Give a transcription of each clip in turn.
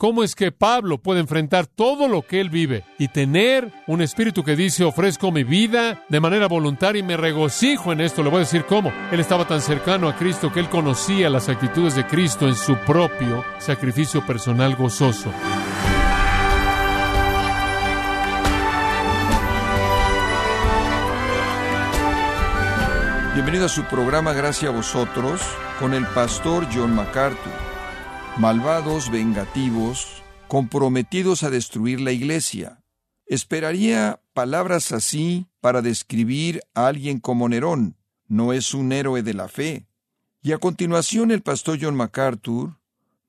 ¿Cómo es que Pablo puede enfrentar todo lo que él vive y tener un espíritu que dice ofrezco mi vida de manera voluntaria y me regocijo en esto? Le voy a decir cómo. Él estaba tan cercano a Cristo que él conocía las actitudes de Cristo en su propio sacrificio personal gozoso. Bienvenido a su programa Gracias a vosotros con el pastor John MacArthur malvados, vengativos, comprometidos a destruir la iglesia. Esperaría palabras así para describir a alguien como Nerón. No es un héroe de la fe. Y a continuación el pastor John MacArthur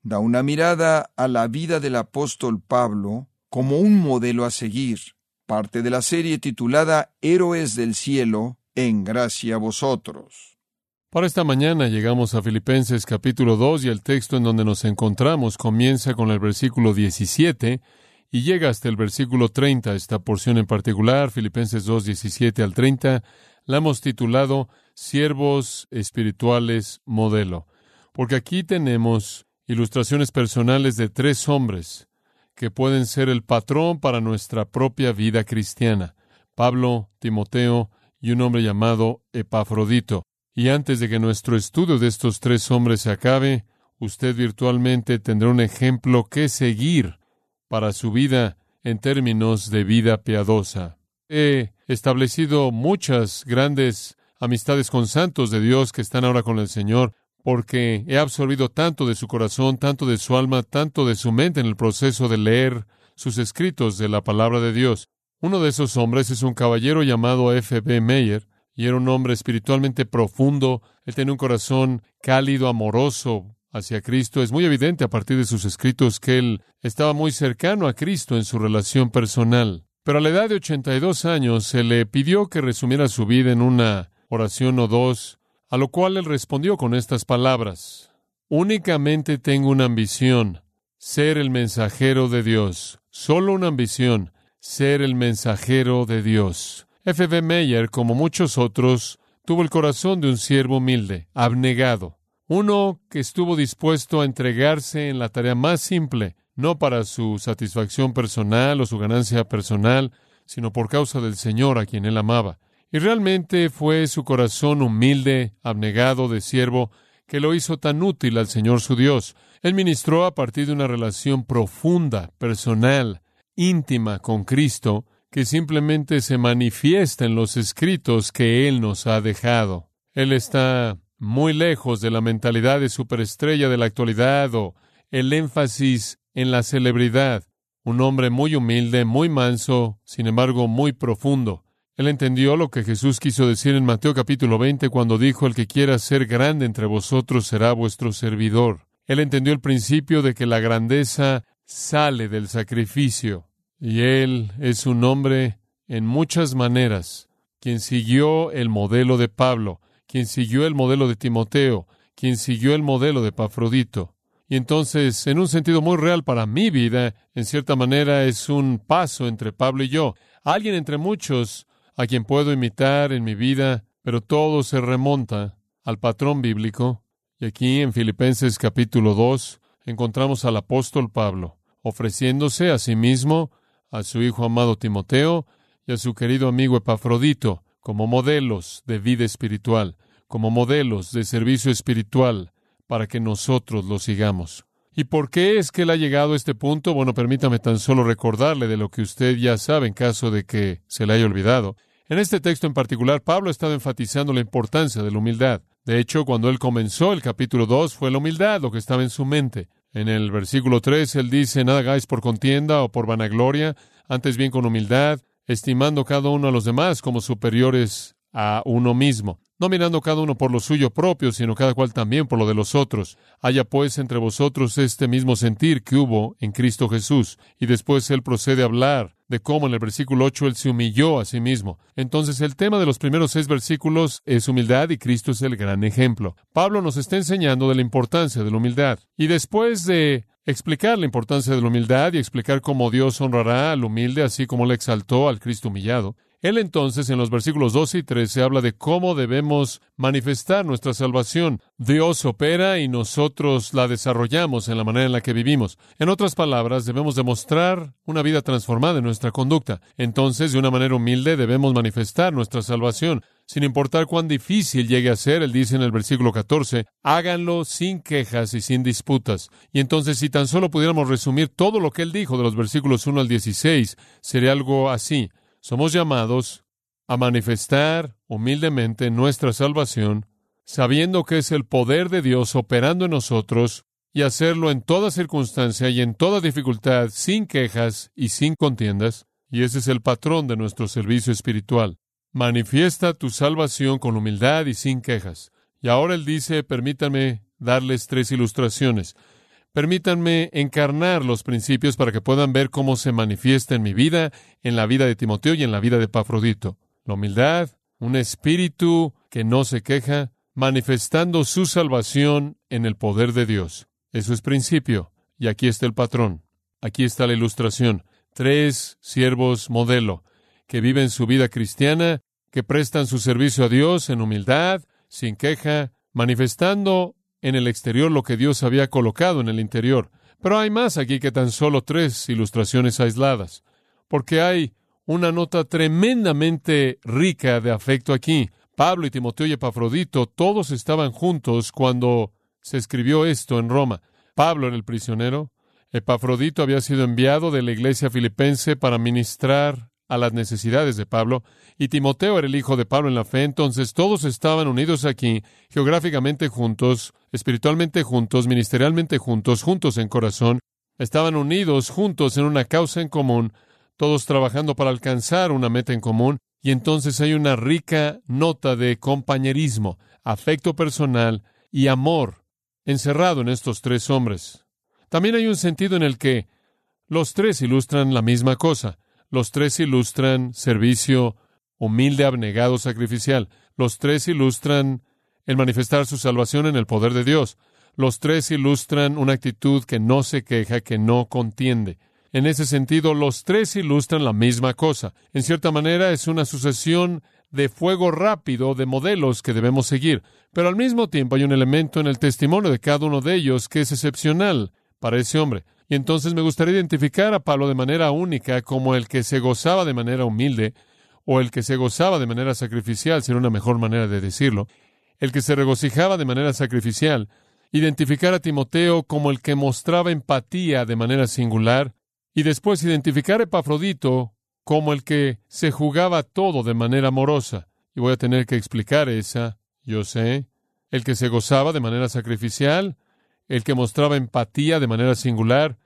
da una mirada a la vida del apóstol Pablo como un modelo a seguir, parte de la serie titulada Héroes del Cielo, en gracia a vosotros. Para esta mañana llegamos a Filipenses capítulo 2 y el texto en donde nos encontramos comienza con el versículo 17 y llega hasta el versículo 30. Esta porción en particular, Filipenses 2, 17 al 30, la hemos titulado Siervos Espirituales Modelo, porque aquí tenemos ilustraciones personales de tres hombres que pueden ser el patrón para nuestra propia vida cristiana, Pablo, Timoteo y un hombre llamado Epafrodito. Y antes de que nuestro estudio de estos tres hombres se acabe, usted virtualmente tendrá un ejemplo que seguir para su vida en términos de vida piadosa. He establecido muchas grandes amistades con santos de Dios que están ahora con el Señor, porque he absorbido tanto de su corazón, tanto de su alma, tanto de su mente en el proceso de leer sus escritos de la palabra de Dios. Uno de esos hombres es un caballero llamado F. B. Meyer, y era un hombre espiritualmente profundo. Él tenía un corazón cálido, amoroso hacia Cristo. Es muy evidente a partir de sus escritos que él estaba muy cercano a Cristo en su relación personal. Pero a la edad de 82 años se le pidió que resumiera su vida en una oración o dos, a lo cual él respondió con estas palabras. Únicamente tengo una ambición, ser el mensajero de Dios. Solo una ambición, ser el mensajero de Dios. F. B. Meyer, como muchos otros, tuvo el corazón de un siervo humilde, abnegado, uno que estuvo dispuesto a entregarse en la tarea más simple, no para su satisfacción personal o su ganancia personal, sino por causa del Señor a quien él amaba. Y realmente fue su corazón humilde, abnegado de siervo, que lo hizo tan útil al Señor su Dios. Él ministró a partir de una relación profunda, personal, íntima con Cristo, que simplemente se manifiesta en los escritos que Él nos ha dejado. Él está muy lejos de la mentalidad de superestrella de la actualidad o el énfasis en la celebridad. Un hombre muy humilde, muy manso, sin embargo muy profundo. Él entendió lo que Jesús quiso decir en Mateo capítulo 20 cuando dijo, el que quiera ser grande entre vosotros será vuestro servidor. Él entendió el principio de que la grandeza sale del sacrificio. Y él es un hombre en muchas maneras, quien siguió el modelo de Pablo, quien siguió el modelo de Timoteo, quien siguió el modelo de Pafrodito. Y entonces, en un sentido muy real para mi vida, en cierta manera es un paso entre Pablo y yo, alguien entre muchos a quien puedo imitar en mi vida, pero todo se remonta al patrón bíblico. Y aquí en Filipenses capítulo 2 encontramos al apóstol Pablo ofreciéndose a sí mismo a su hijo amado Timoteo y a su querido amigo Epafrodito como modelos de vida espiritual, como modelos de servicio espiritual, para que nosotros lo sigamos. ¿Y por qué es que él ha llegado a este punto? Bueno, permítame tan solo recordarle de lo que usted ya sabe en caso de que se le haya olvidado. En este texto en particular, Pablo ha estado enfatizando la importancia de la humildad. De hecho, cuando él comenzó el capítulo 2, fue la humildad lo que estaba en su mente. En el versículo 3 él dice, nada hagáis por contienda o por vanagloria, antes bien con humildad, estimando cada uno a los demás como superiores a uno mismo, no mirando cada uno por lo suyo propio, sino cada cual también por lo de los otros. Haya pues entre vosotros este mismo sentir que hubo en Cristo Jesús. Y después él procede a hablar de cómo en el versículo 8 él se humilló a sí mismo. Entonces el tema de los primeros seis versículos es humildad y Cristo es el gran ejemplo. Pablo nos está enseñando de la importancia de la humildad. Y después de explicar la importancia de la humildad y explicar cómo Dios honrará al humilde así como le exaltó al Cristo humillado, Él entonces en los versículos 12 y 13 habla de cómo debemos manifestar nuestra salvación. Dios opera y nosotros la desarrollamos en la manera en la que vivimos. En otras palabras, debemos demostrar una vida transformada en nuestra conducta. Entonces, de una manera humilde, debemos manifestar nuestra salvación. Sin importar cuán difícil llegue a ser, él dice en el versículo 14, háganlo sin quejas y sin disputas. Y entonces, si tan solo pudiéramos resumir todo lo que él dijo de los versículos 1 al 16, sería algo así somos llamados a manifestar humildemente nuestra salvación, sabiendo que es el poder de Dios operando en nosotros, y hacerlo en toda circunstancia y en toda dificultad, sin quejas y sin contiendas, y ese es el patrón de nuestro servicio espiritual. Manifiesta tu salvación con humildad y sin quejas. Y ahora él dice, permítanme darles tres ilustraciones. Permítanme encarnar los principios para que puedan ver cómo se manifiesta en mi vida, en la vida de Timoteo y en la vida de Pafrodito. La humildad, un espíritu que no se queja, manifestando su salvación en el poder de Dios. Eso es principio. Y aquí está el patrón. Aquí está la ilustración. Tres siervos modelo que viven su vida cristiana, que prestan su servicio a Dios en humildad, sin queja, manifestando en el exterior lo que Dios había colocado en el interior. Pero hay más aquí que tan solo tres ilustraciones aisladas, porque hay una nota tremendamente rica de afecto aquí. Pablo y Timoteo y Epafrodito todos estaban juntos cuando se escribió esto en Roma. Pablo era el prisionero. Epafrodito había sido enviado de la iglesia filipense para ministrar a las necesidades de Pablo, y Timoteo era el hijo de Pablo en la fe, entonces todos estaban unidos aquí, geográficamente juntos, espiritualmente juntos, ministerialmente juntos, juntos en corazón, estaban unidos juntos en una causa en común, todos trabajando para alcanzar una meta en común, y entonces hay una rica nota de compañerismo, afecto personal y amor encerrado en estos tres hombres. También hay un sentido en el que los tres ilustran la misma cosa. Los tres ilustran servicio humilde, abnegado, sacrificial. Los tres ilustran el manifestar su salvación en el poder de Dios. Los tres ilustran una actitud que no se queja, que no contiende. En ese sentido, los tres ilustran la misma cosa. En cierta manera, es una sucesión de fuego rápido de modelos que debemos seguir. Pero al mismo tiempo hay un elemento en el testimonio de cada uno de ellos que es excepcional para ese hombre. Y entonces me gustaría identificar a Pablo de manera única como el que se gozaba de manera humilde, o el que se gozaba de manera sacrificial, sería una mejor manera de decirlo, el que se regocijaba de manera sacrificial, identificar a Timoteo como el que mostraba empatía de manera singular, y después identificar a Epafrodito como el que se jugaba todo de manera amorosa. Y voy a tener que explicar esa, yo sé, el que se gozaba de manera sacrificial, el que mostraba empatía de manera singular,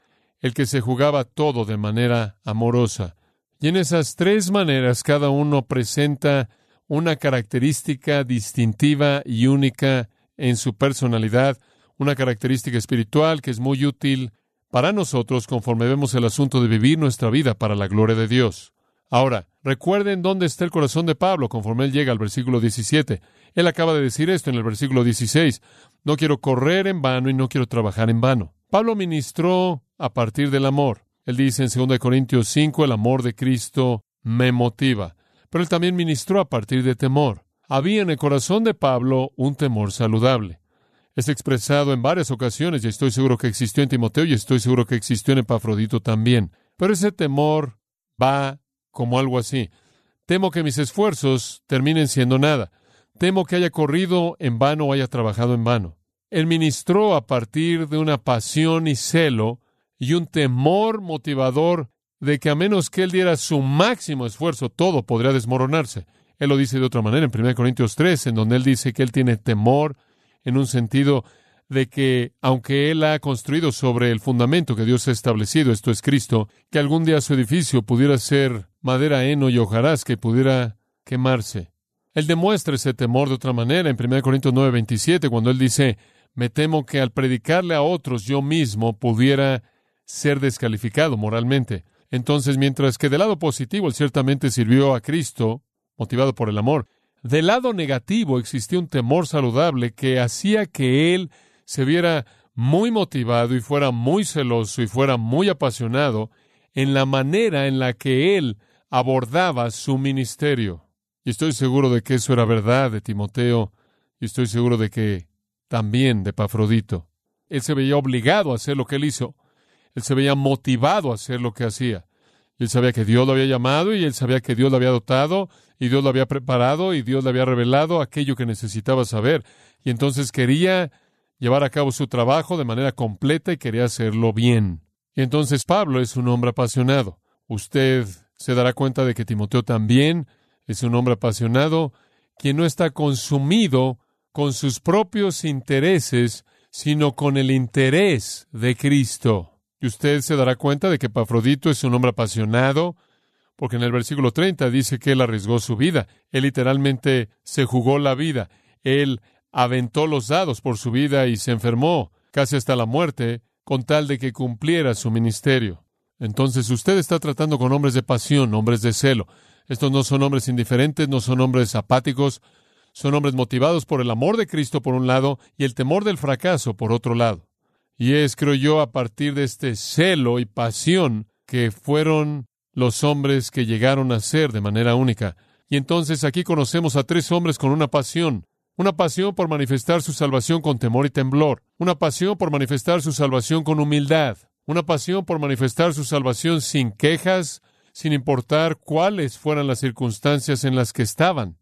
el que se jugaba todo de manera amorosa. Y en esas tres maneras cada uno presenta una característica distintiva y única en su personalidad, una característica espiritual que es muy útil para nosotros conforme vemos el asunto de vivir nuestra vida para la gloria de Dios. Ahora, recuerden dónde está el corazón de Pablo conforme él llega al versículo 17. Él acaba de decir esto en el versículo 16. No quiero correr en vano y no quiero trabajar en vano. Pablo ministró a partir del amor. Él dice en 2 Corintios 5, el amor de Cristo me motiva. Pero él también ministró a partir de temor. Había en el corazón de Pablo un temor saludable. Es expresado en varias ocasiones y estoy seguro que existió en Timoteo y estoy seguro que existió en Epafrodito también. Pero ese temor va como algo así. Temo que mis esfuerzos terminen siendo nada. Temo que haya corrido en vano o haya trabajado en vano. Él ministró a partir de una pasión y celo y un temor motivador de que a menos que él diera su máximo esfuerzo, todo podría desmoronarse. Él lo dice de otra manera en 1 Corintios 3, en donde él dice que él tiene temor en un sentido de que, aunque él ha construido sobre el fundamento que Dios ha establecido, esto es Cristo, que algún día su edificio pudiera ser madera, heno y hojarasca que pudiera quemarse. Él demuestra ese temor de otra manera en 1 Corintios 9, 27, cuando él dice, me temo que al predicarle a otros yo mismo pudiera ser descalificado moralmente. Entonces, mientras que del lado positivo él ciertamente sirvió a Cristo, motivado por el amor, del lado negativo existía un temor saludable que hacía que él se viera muy motivado y fuera muy celoso y fuera muy apasionado en la manera en la que él abordaba su ministerio. Y estoy seguro de que eso era verdad de Timoteo, y estoy seguro de que también de Pafrodito. Él se veía obligado a hacer lo que él hizo. Él se veía motivado a hacer lo que hacía. Él sabía que Dios lo había llamado y él sabía que Dios lo había dotado y Dios lo había preparado y Dios le había revelado aquello que necesitaba saber. Y entonces quería llevar a cabo su trabajo de manera completa y quería hacerlo bien. Y entonces Pablo es un hombre apasionado. Usted se dará cuenta de que Timoteo también es un hombre apasionado, quien no está consumido con sus propios intereses, sino con el interés de Cristo. Y usted se dará cuenta de que Pafrodito es un hombre apasionado, porque en el versículo 30 dice que él arriesgó su vida. Él literalmente se jugó la vida. Él aventó los dados por su vida y se enfermó casi hasta la muerte con tal de que cumpliera su ministerio. Entonces usted está tratando con hombres de pasión, hombres de celo. Estos no son hombres indiferentes, no son hombres apáticos, son hombres motivados por el amor de Cristo por un lado y el temor del fracaso por otro lado. Y es, creo yo, a partir de este celo y pasión que fueron los hombres que llegaron a ser de manera única. Y entonces aquí conocemos a tres hombres con una pasión. Una pasión por manifestar su salvación con temor y temblor. Una pasión por manifestar su salvación con humildad. Una pasión por manifestar su salvación sin quejas, sin importar cuáles fueran las circunstancias en las que estaban.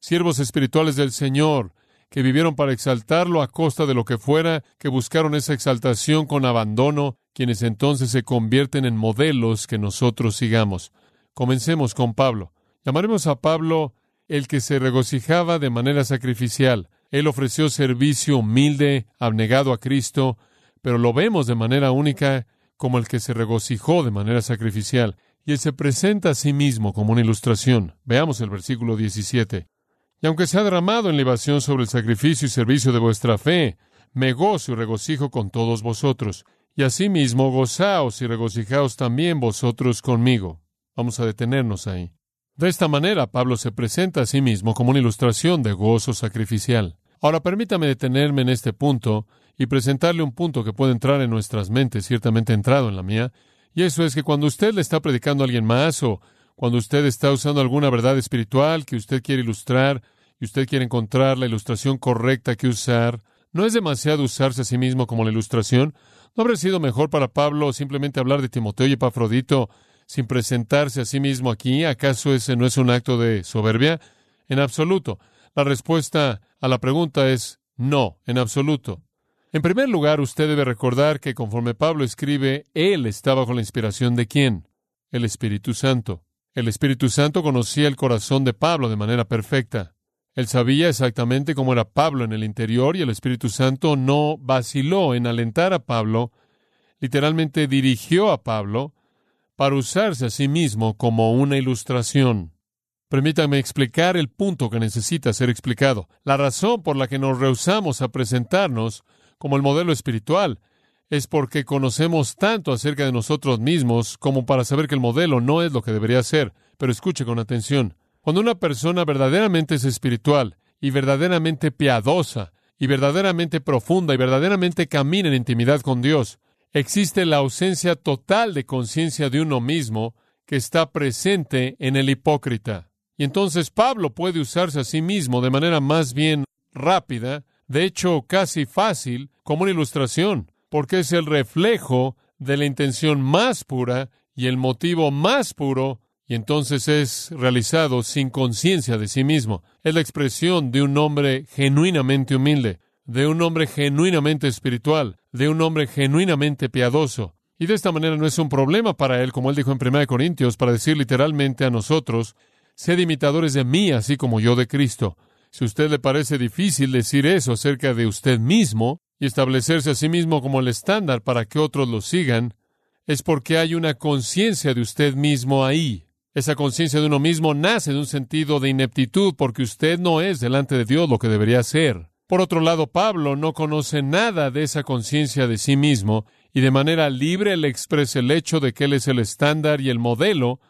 Siervos espirituales del Señor, que vivieron para exaltarlo a costa de lo que fuera, que buscaron esa exaltación con abandono, quienes entonces se convierten en modelos que nosotros sigamos. Comencemos con Pablo. Llamaremos a Pablo el que se regocijaba de manera sacrificial. Él ofreció servicio humilde, abnegado a Cristo, pero lo vemos de manera única como el que se regocijó de manera sacrificial. Y él se presenta a sí mismo como una ilustración. Veamos el versículo 17. Y aunque se ha derramado en libación sobre el sacrificio y servicio de vuestra fe, me gozo y regocijo con todos vosotros. Y asimismo gozaos y regocijaos también vosotros conmigo. Vamos a detenernos ahí. De esta manera, Pablo se presenta a sí mismo como una ilustración de gozo sacrificial. Ahora permítame detenerme en este punto y presentarle un punto que puede entrar en nuestras mentes, ciertamente entrado en la mía, y eso es que cuando usted le está predicando a alguien más o cuando usted está usando alguna verdad espiritual que usted quiere ilustrar y usted quiere encontrar la ilustración correcta que usar, ¿no es demasiado usarse a sí mismo como la ilustración? ¿No habría sido mejor para Pablo simplemente hablar de Timoteo y Epafrodito sin presentarse a sí mismo aquí? ¿Acaso ese no es un acto de soberbia? En absoluto. La respuesta a la pregunta es no, en absoluto. En primer lugar, usted debe recordar que conforme Pablo escribe, él está bajo la inspiración de quién? El Espíritu Santo. El Espíritu Santo conocía el corazón de Pablo de manera perfecta. Él sabía exactamente cómo era Pablo en el interior y el Espíritu Santo no vaciló en alentar a Pablo, literalmente dirigió a Pablo para usarse a sí mismo como una ilustración. Permítame explicar el punto que necesita ser explicado. La razón por la que nos rehusamos a presentarnos como el modelo espiritual es porque conocemos tanto acerca de nosotros mismos como para saber que el modelo no es lo que debería ser. Pero escuche con atención. Cuando una persona verdaderamente es espiritual y verdaderamente piadosa y verdaderamente profunda y verdaderamente camina en intimidad con Dios, existe la ausencia total de conciencia de uno mismo que está presente en el hipócrita. Y entonces Pablo puede usarse a sí mismo de manera más bien rápida, de hecho casi fácil, como una ilustración porque es el reflejo de la intención más pura y el motivo más puro, y entonces es realizado sin conciencia de sí mismo. Es la expresión de un hombre genuinamente humilde, de un hombre genuinamente espiritual, de un hombre genuinamente piadoso. Y de esta manera no es un problema para él, como él dijo en 1 Corintios, para decir literalmente a nosotros, sed imitadores de mí, así como yo de Cristo. Si a usted le parece difícil decir eso acerca de usted mismo, y establecerse a sí mismo como el estándar para que otros lo sigan, es porque hay una conciencia de usted mismo ahí. Esa conciencia de uno mismo nace de un sentido de ineptitud porque usted no es delante de Dios lo que debería ser. Por otro lado, Pablo no conoce nada de esa conciencia de sí mismo y de manera libre le expresa el hecho de que Él es el estándar y el modelo,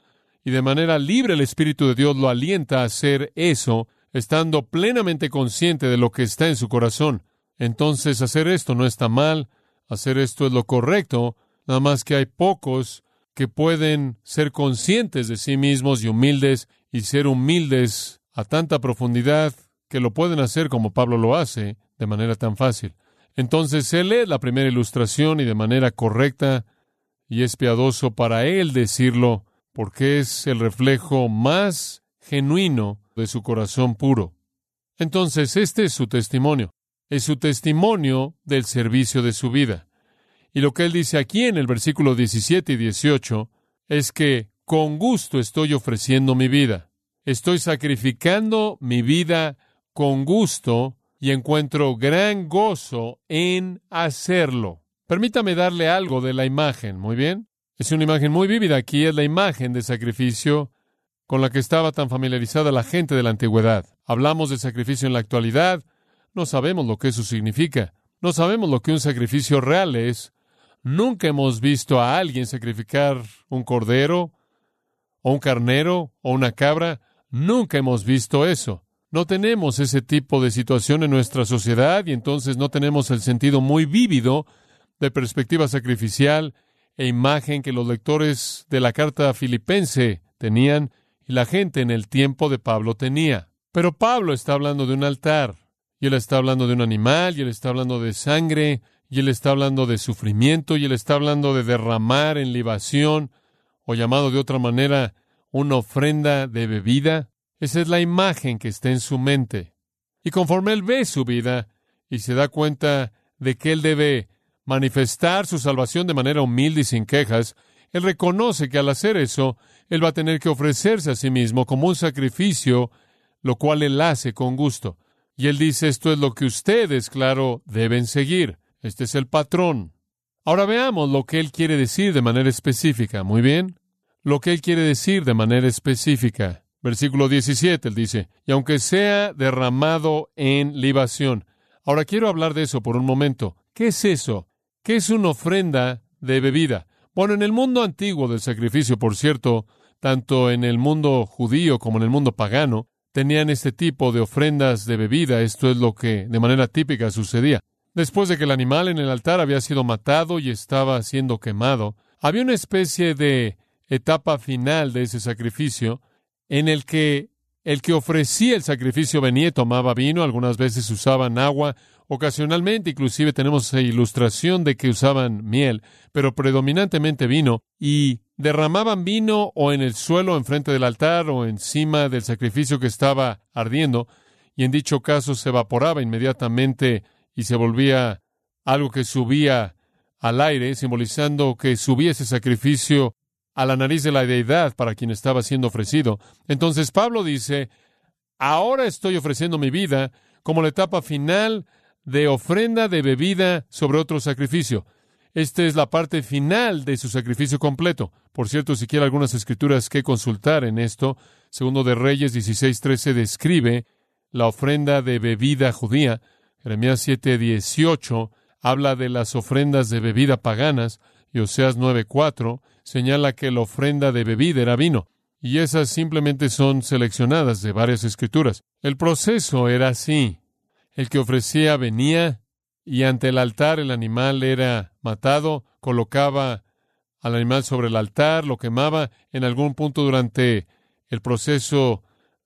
y de manera libre el Espíritu de Dios lo alienta a hacer eso, estando plenamente consciente de lo que está en su corazón. Entonces hacer esto no está mal, hacer esto es lo correcto, nada más que hay pocos que pueden ser conscientes de sí mismos y humildes y ser humildes a tanta profundidad que lo pueden hacer como Pablo lo hace de manera tan fácil. Entonces él lee la primera ilustración y de manera correcta y es piadoso para él decirlo porque es el reflejo más genuino de su corazón puro. Entonces este es su testimonio, es su testimonio del servicio de su vida. Y lo que él dice aquí en el versículo 17 y 18 es que con gusto estoy ofreciendo mi vida. Estoy sacrificando mi vida con gusto y encuentro gran gozo en hacerlo. Permítame darle algo de la imagen, ¿muy bien? Es una imagen muy vívida aquí, es la imagen de sacrificio con la que estaba tan familiarizada la gente de la antigüedad. Hablamos de sacrificio en la actualidad, no sabemos lo que eso significa, no sabemos lo que un sacrificio real es. Nunca hemos visto a alguien sacrificar un cordero, o un carnero, o una cabra, nunca hemos visto eso. No tenemos ese tipo de situación en nuestra sociedad y entonces no tenemos el sentido muy vívido de perspectiva sacrificial e imagen que los lectores de la carta filipense tenían y la gente en el tiempo de Pablo tenía. Pero Pablo está hablando de un altar, y él está hablando de un animal, y él está hablando de sangre, y él está hablando de sufrimiento, y él está hablando de derramar en libación, o llamado de otra manera, una ofrenda de bebida. Esa es la imagen que está en su mente. Y conforme él ve su vida y se da cuenta de que él debe manifestar su salvación de manera humilde y sin quejas, él reconoce que al hacer eso, él va a tener que ofrecerse a sí mismo como un sacrificio, lo cual él hace con gusto. Y él dice, esto es lo que ustedes, claro, deben seguir. Este es el patrón. Ahora veamos lo que él quiere decir de manera específica. Muy bien. Lo que él quiere decir de manera específica. Versículo 17, él dice, y aunque sea derramado en libación. Ahora quiero hablar de eso por un momento. ¿Qué es eso? ¿Qué es una ofrenda de bebida? Bueno, en el mundo antiguo del sacrificio, por cierto, tanto en el mundo judío como en el mundo pagano, tenían este tipo de ofrendas de bebida. Esto es lo que de manera típica sucedía. Después de que el animal en el altar había sido matado y estaba siendo quemado, había una especie de etapa final de ese sacrificio en el que el que ofrecía el sacrificio venía y tomaba vino, algunas veces usaban agua Ocasionalmente, inclusive, tenemos ilustración de que usaban miel, pero predominantemente vino, y derramaban vino o en el suelo enfrente del altar o encima del sacrificio que estaba ardiendo, y en dicho caso se evaporaba inmediatamente y se volvía algo que subía al aire, simbolizando que subía ese sacrificio a la nariz de la deidad para quien estaba siendo ofrecido. Entonces Pablo dice, ahora estoy ofreciendo mi vida como la etapa final de ofrenda de bebida sobre otro sacrificio. Esta es la parte final de su sacrificio completo. Por cierto, si quiere algunas escrituras que consultar en esto, segundo de Reyes 16:13 describe la ofrenda de bebida judía. Jeremías 7:18 habla de las ofrendas de bebida paganas y Oseas 9:4 señala que la ofrenda de bebida era vino. Y esas simplemente son seleccionadas de varias escrituras. El proceso era así. El que ofrecía venía y ante el altar el animal era matado, colocaba al animal sobre el altar, lo quemaba en algún punto durante el proceso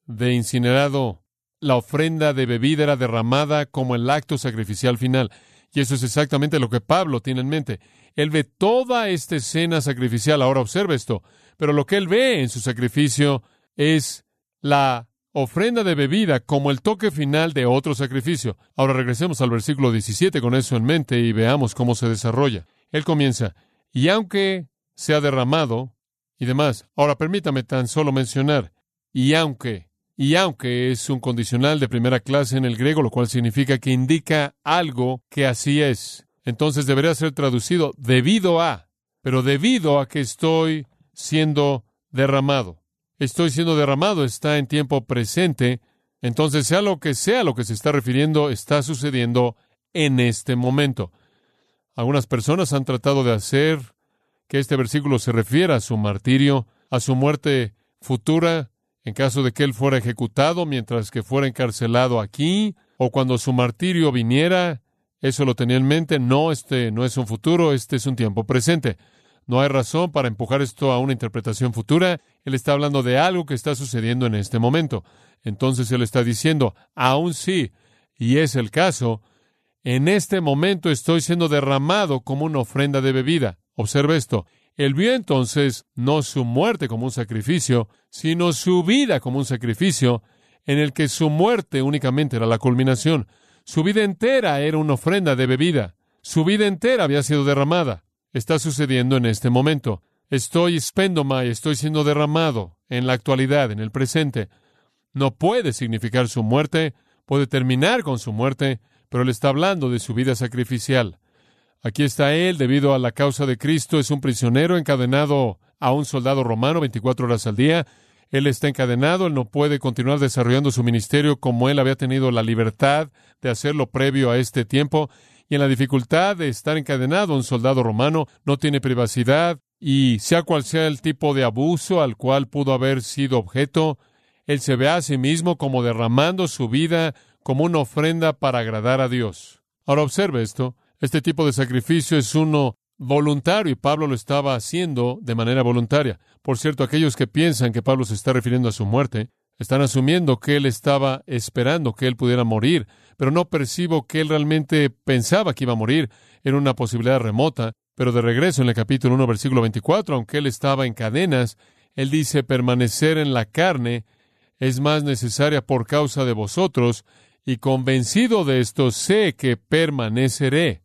de incinerado. La ofrenda de bebida era derramada como el acto sacrificial final. Y eso es exactamente lo que Pablo tiene en mente. Él ve toda esta escena sacrificial. Ahora observe esto. Pero lo que él ve en su sacrificio es la ofrenda de bebida como el toque final de otro sacrificio. Ahora regresemos al versículo 17 con eso en mente y veamos cómo se desarrolla. Él comienza, y aunque sea derramado y demás. Ahora permítame tan solo mencionar, y aunque, y aunque es un condicional de primera clase en el griego, lo cual significa que indica algo que así es. Entonces debería ser traducido debido a, pero debido a que estoy siendo derramado estoy siendo derramado está en tiempo presente, entonces sea lo que sea lo que se está refiriendo, está sucediendo en este momento. Algunas personas han tratado de hacer que este versículo se refiera a su martirio, a su muerte futura, en caso de que él fuera ejecutado mientras que fuera encarcelado aquí, o cuando su martirio viniera. Eso lo tenía en mente. No, este no es un futuro, este es un tiempo presente. No hay razón para empujar esto a una interpretación futura. Él está hablando de algo que está sucediendo en este momento. Entonces él está diciendo, aún sí, y es el caso, en este momento estoy siendo derramado como una ofrenda de bebida. Observe esto. Él vio entonces no su muerte como un sacrificio, sino su vida como un sacrificio, en el que su muerte únicamente era la culminación. Su vida entera era una ofrenda de bebida. Su vida entera había sido derramada. Está sucediendo en este momento. Estoy y estoy siendo derramado en la actualidad, en el presente. No puede significar su muerte, puede terminar con su muerte, pero él está hablando de su vida sacrificial. Aquí está él, debido a la causa de Cristo, es un prisionero encadenado a un soldado romano 24 horas al día. Él está encadenado, él no puede continuar desarrollando su ministerio como él había tenido la libertad de hacerlo previo a este tiempo. Y en la dificultad de estar encadenado un soldado romano, no tiene privacidad, y sea cual sea el tipo de abuso al cual pudo haber sido objeto, él se ve a sí mismo como derramando su vida como una ofrenda para agradar a Dios. Ahora observe esto. Este tipo de sacrificio es uno voluntario y Pablo lo estaba haciendo de manera voluntaria. Por cierto, aquellos que piensan que Pablo se está refiriendo a su muerte, están asumiendo que él estaba esperando que él pudiera morir, pero no percibo que él realmente pensaba que iba a morir. Era una posibilidad remota. Pero de regreso en el capítulo 1, versículo 24, aunque él estaba en cadenas, él dice, permanecer en la carne es más necesaria por causa de vosotros, y convencido de esto sé que permaneceré.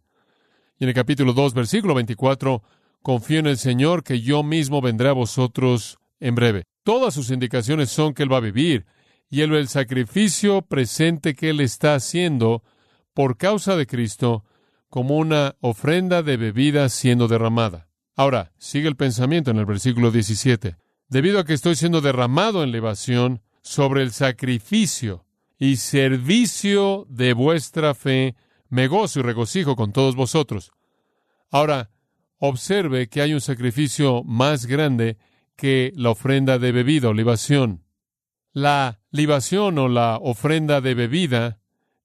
Y en el capítulo 2, versículo 24, confío en el Señor que yo mismo vendré a vosotros en breve. Todas sus indicaciones son que Él va a vivir, y Él el sacrificio presente que Él está haciendo por causa de Cristo como una ofrenda de bebida siendo derramada. Ahora, sigue el pensamiento en el versículo 17. Debido a que estoy siendo derramado en libación sobre el sacrificio y servicio de vuestra fe, me gozo y regocijo con todos vosotros. Ahora, observe que hay un sacrificio más grande que la ofrenda de bebida o libación. La libación o la ofrenda de bebida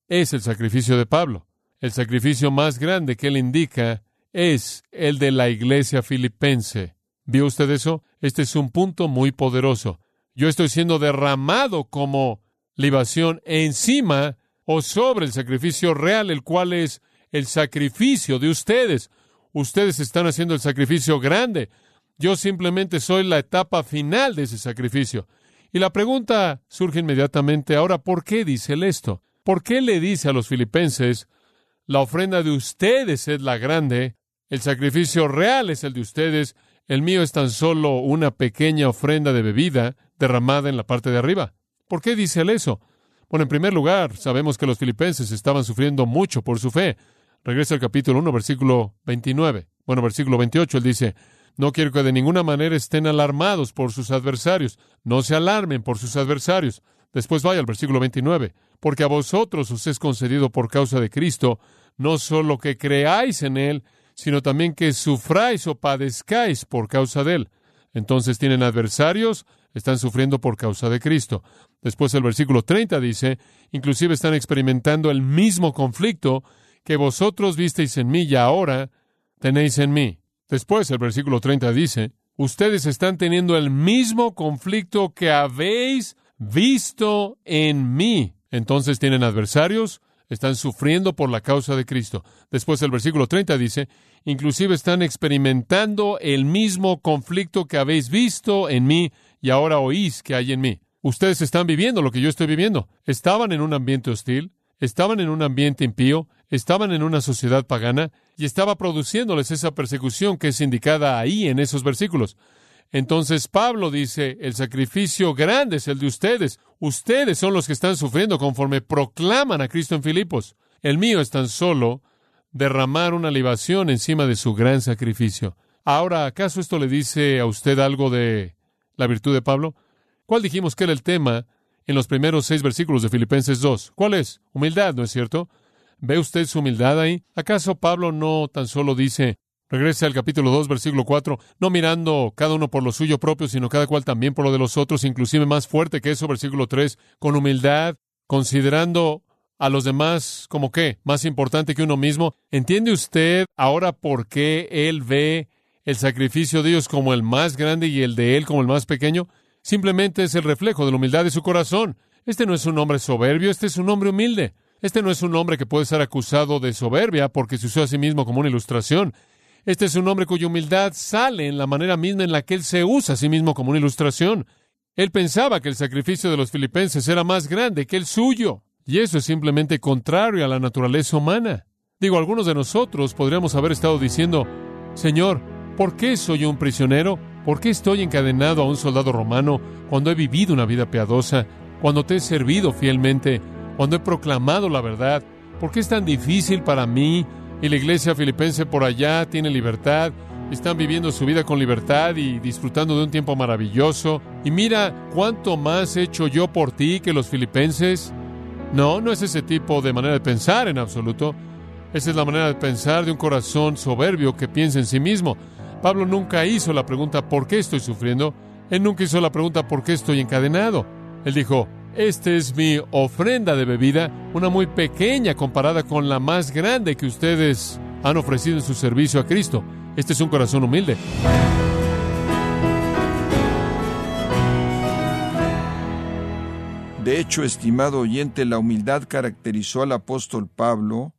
es el sacrificio de Pablo. El sacrificio más grande que él indica es el de la iglesia filipense. ¿Vio usted eso? Este es un punto muy poderoso. Yo estoy siendo derramado como libación encima o sobre el sacrificio real, el cual es el sacrificio de ustedes. Ustedes están haciendo el sacrificio grande. Yo simplemente soy la etapa final de ese sacrificio. Y la pregunta surge inmediatamente, ahora, ¿por qué dice él esto? ¿Por qué le dice a los filipenses, la ofrenda de ustedes es la grande, el sacrificio real es el de ustedes, el mío es tan solo una pequeña ofrenda de bebida derramada en la parte de arriba. ¿Por qué dice él eso? Bueno, en primer lugar, sabemos que los filipenses estaban sufriendo mucho por su fe. Regresa al capítulo 1, versículo 29. Bueno, versículo 28, él dice, no quiero que de ninguna manera estén alarmados por sus adversarios. No se alarmen por sus adversarios. Después vaya al versículo 29. Porque a vosotros os es concedido por causa de Cristo no solo que creáis en Él, sino también que sufráis o padezcáis por causa de Él. Entonces tienen adversarios, están sufriendo por causa de Cristo. Después el versículo 30 dice, inclusive están experimentando el mismo conflicto que vosotros visteis en mí y ahora tenéis en mí. Después el versículo 30 dice, ustedes están teniendo el mismo conflicto que habéis visto en mí. Entonces tienen adversarios, están sufriendo por la causa de Cristo. Después el versículo 30 dice, inclusive están experimentando el mismo conflicto que habéis visto en mí y ahora oís que hay en mí. Ustedes están viviendo lo que yo estoy viviendo. Estaban en un ambiente hostil, estaban en un ambiente impío, estaban en una sociedad pagana y estaba produciéndoles esa persecución que es indicada ahí en esos versículos. Entonces Pablo dice, el sacrificio grande es el de ustedes. Ustedes son los que están sufriendo conforme proclaman a Cristo en Filipos. El mío es tan solo derramar una libación encima de su gran sacrificio. Ahora, ¿acaso esto le dice a usted algo de la virtud de Pablo? ¿Cuál dijimos que era el tema en los primeros seis versículos de Filipenses 2? ¿Cuál es? Humildad, ¿no es cierto? ¿Ve usted su humildad ahí? ¿Acaso Pablo no tan solo dice, Regrese al capítulo 2, versículo 4, no mirando cada uno por lo suyo propio, sino cada cual también por lo de los otros, inclusive más fuerte que eso, versículo 3, con humildad, considerando a los demás como qué, más importante que uno mismo. ¿Entiende usted ahora por qué él ve el sacrificio de Dios como el más grande y el de Él como el más pequeño, simplemente es el reflejo de la humildad de su corazón. Este no es un hombre soberbio, este es un hombre humilde. Este no es un hombre que puede ser acusado de soberbia porque se usó a sí mismo como una ilustración. Este es un hombre cuya humildad sale en la manera misma en la que él se usa a sí mismo como una ilustración. Él pensaba que el sacrificio de los filipenses era más grande que el suyo, y eso es simplemente contrario a la naturaleza humana. Digo, algunos de nosotros podríamos haber estado diciendo, Señor, ¿por qué soy un prisionero? ¿Por qué estoy encadenado a un soldado romano cuando he vivido una vida piadosa, cuando te he servido fielmente, cuando he proclamado la verdad? ¿Por qué es tan difícil para mí y la iglesia filipense por allá tiene libertad? Están viviendo su vida con libertad y disfrutando de un tiempo maravilloso. Y mira cuánto más he hecho yo por ti que los filipenses. No, no es ese tipo de manera de pensar en absoluto. Esa es la manera de pensar de un corazón soberbio que piensa en sí mismo. Pablo nunca hizo la pregunta ¿por qué estoy sufriendo? Él nunca hizo la pregunta ¿por qué estoy encadenado? Él dijo, esta es mi ofrenda de bebida, una muy pequeña comparada con la más grande que ustedes han ofrecido en su servicio a Cristo. Este es un corazón humilde. De hecho, estimado oyente, la humildad caracterizó al apóstol Pablo,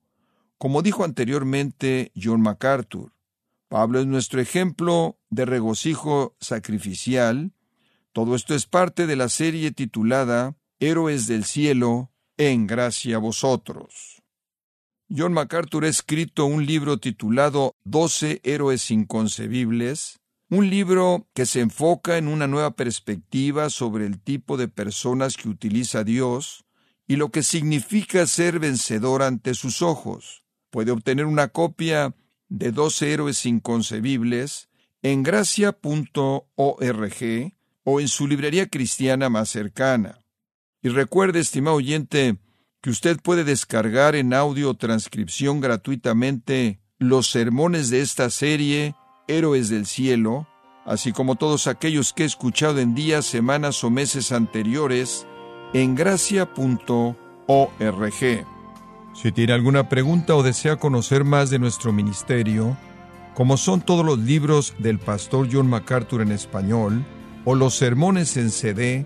como dijo anteriormente John MacArthur. Pablo es nuestro ejemplo de regocijo sacrificial. Todo esto es parte de la serie titulada Héroes del Cielo, en gracia a vosotros. John MacArthur ha escrito un libro titulado Doce Héroes Inconcebibles, un libro que se enfoca en una nueva perspectiva sobre el tipo de personas que utiliza Dios y lo que significa ser vencedor ante sus ojos. Puede obtener una copia de Doce Héroes Inconcebibles en gracia.org o en su librería cristiana más cercana. Y recuerde, estimado oyente, que usted puede descargar en audio transcripción gratuitamente los sermones de esta serie, Héroes del Cielo, así como todos aquellos que he escuchado en días, semanas o meses anteriores en gracia.org. Si tiene alguna pregunta o desea conocer más de nuestro ministerio, como son todos los libros del pastor John MacArthur en español o los sermones en CD,